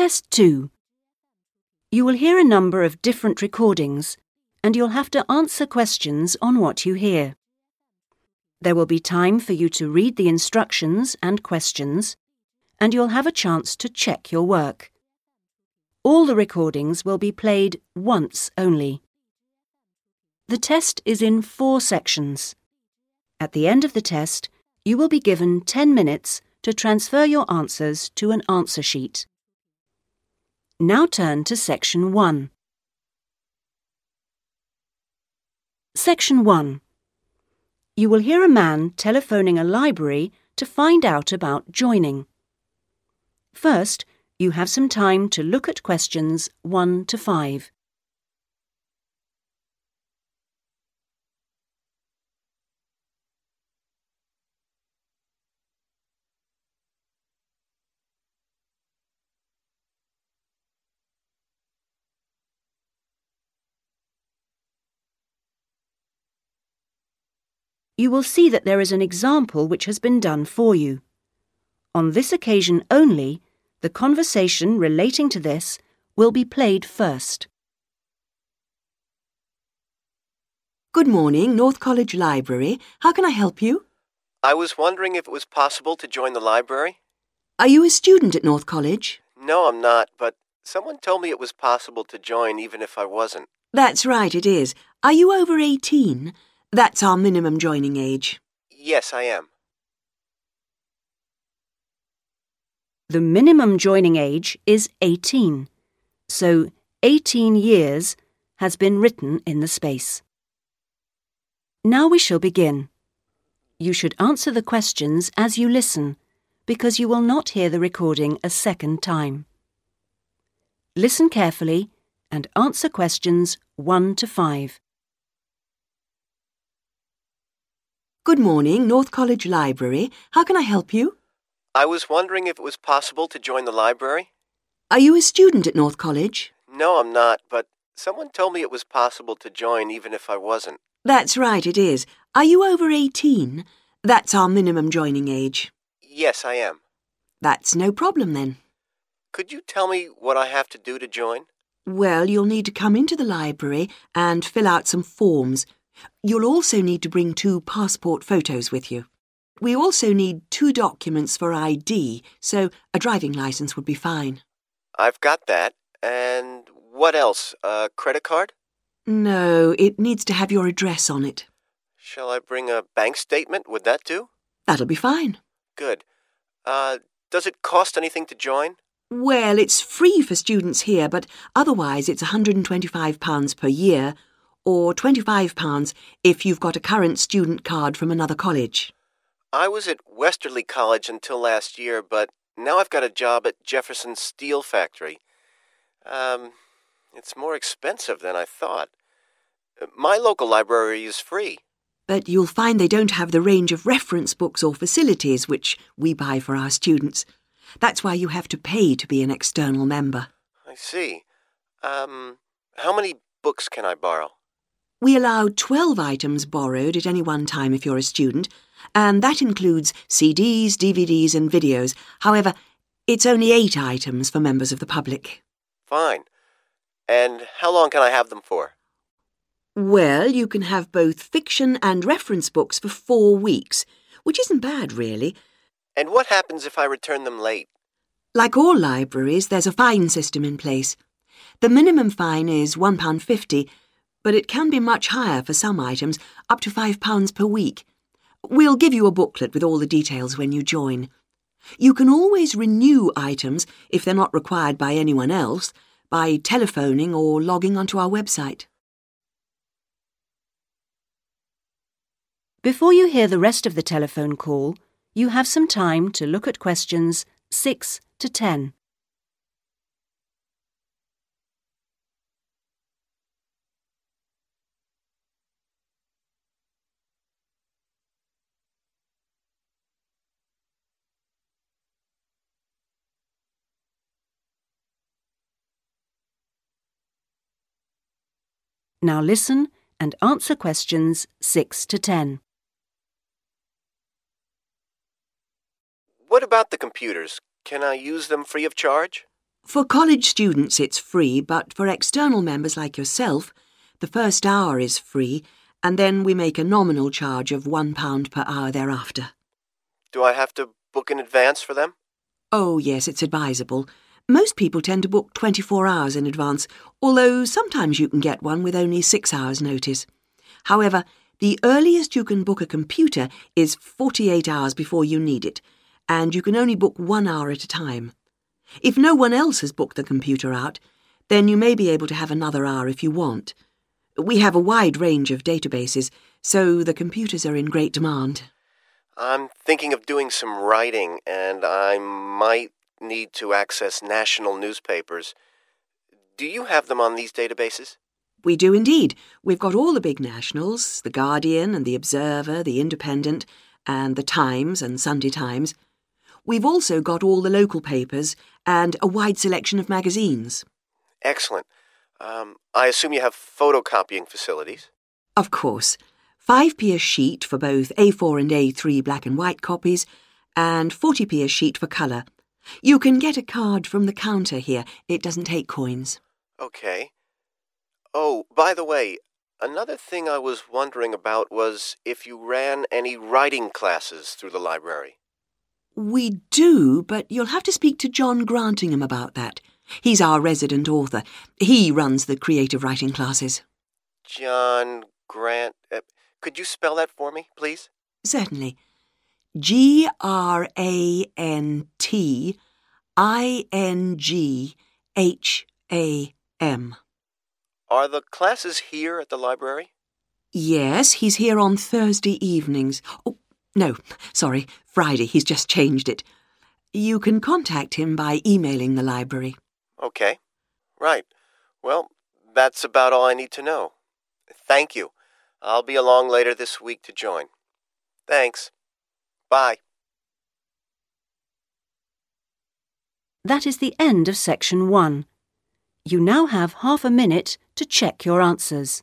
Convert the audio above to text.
Test 2. You will hear a number of different recordings and you'll have to answer questions on what you hear. There will be time for you to read the instructions and questions and you'll have a chance to check your work. All the recordings will be played once only. The test is in four sections. At the end of the test, you will be given 10 minutes to transfer your answers to an answer sheet. Now turn to Section 1. Section 1. You will hear a man telephoning a library to find out about joining. First, you have some time to look at questions 1 to 5. You will see that there is an example which has been done for you. On this occasion only, the conversation relating to this will be played first. Good morning, North College Library. How can I help you? I was wondering if it was possible to join the library. Are you a student at North College? No, I'm not, but someone told me it was possible to join even if I wasn't. That's right, it is. Are you over 18? That's our minimum joining age. Yes, I am. The minimum joining age is 18, so 18 years has been written in the space. Now we shall begin. You should answer the questions as you listen, because you will not hear the recording a second time. Listen carefully and answer questions 1 to 5. Good morning, North College Library. How can I help you? I was wondering if it was possible to join the library. Are you a student at North College? No, I'm not, but someone told me it was possible to join even if I wasn't. That's right, it is. Are you over 18? That's our minimum joining age. Yes, I am. That's no problem then. Could you tell me what I have to do to join? Well, you'll need to come into the library and fill out some forms. You'll also need to bring two passport photos with you. We also need two documents for ID, so a driving license would be fine. I've got that. And what else? A credit card? No, it needs to have your address on it. Shall I bring a bank statement? Would that do? That'll be fine. Good. Uh, does it cost anything to join? Well, it's free for students here, but otherwise it's £125 per year, or £25 if you've got a current student card from another college. I was at Westerly College until last year, but now I've got a job at Jefferson Steel Factory. Um, it's more expensive than I thought. My local library is free. But you'll find they don't have the range of reference books or facilities which we buy for our students. That's why you have to pay to be an external member. I see. Um, how many books can I borrow? We allow 12 items borrowed at any one time if you're a student, and that includes CDs, DVDs, and videos. However, it's only eight items for members of the public. Fine. And how long can I have them for? Well, you can have both fiction and reference books for four weeks, which isn't bad, really. And what happens if I return them late? Like all libraries, there's a fine system in place. The minimum fine is £1.50, but it can be much higher for some items, up to £5 per week. We'll give you a booklet with all the details when you join. You can always renew items, if they're not required by anyone else, by telephoning or logging onto our website. Before you hear the rest of the telephone call, you have some time to look at questions 6 to 10. Now listen and answer questions 6 to 10. What about the computers? Can I use them free of charge? For college students, it's free, but for external members like yourself, the first hour is free, and then we make a nominal charge of £1 per hour thereafter. Do I have to book in advance for them? Oh, yes, it's advisable. Most people tend to book 24 hours in advance, although sometimes you can get one with only six hours' notice. However, the earliest you can book a computer is 48 hours before you need it, and you can only book one hour at a time. If no one else has booked the computer out, then you may be able to have another hour if you want. We have a wide range of databases, so the computers are in great demand. I'm thinking of doing some writing, and I might need to access national newspapers. Do you have them on these databases? We do indeed. We've got all the big nationals The Guardian and The Observer, The Independent, and The Times and Sunday Times. We've also got all the local papers and a wide selection of magazines. Excellent. Um, I assume you have photocopying facilities? Of course. 5p a sheet for both A4 and A3 black and white copies, and 40p a sheet for colour. You can get a card from the counter here. It doesn't take coins. Okay. Oh, by the way, another thing I was wondering about was if you ran any writing classes through the library. We do, but you'll have to speak to John Grantingham about that. He's our resident author. He runs the creative writing classes. John Grant. Uh, could you spell that for me, please? Certainly. G R A N T I N G H A M. Are the classes here at the library? Yes, he's here on Thursday evenings. Oh, no, sorry, Friday. He's just changed it. You can contact him by emailing the library. Okay. Right. Well, that's about all I need to know. Thank you. I'll be along later this week to join. Thanks. Bye. That is the end of section one. You now have half a minute to check your answers.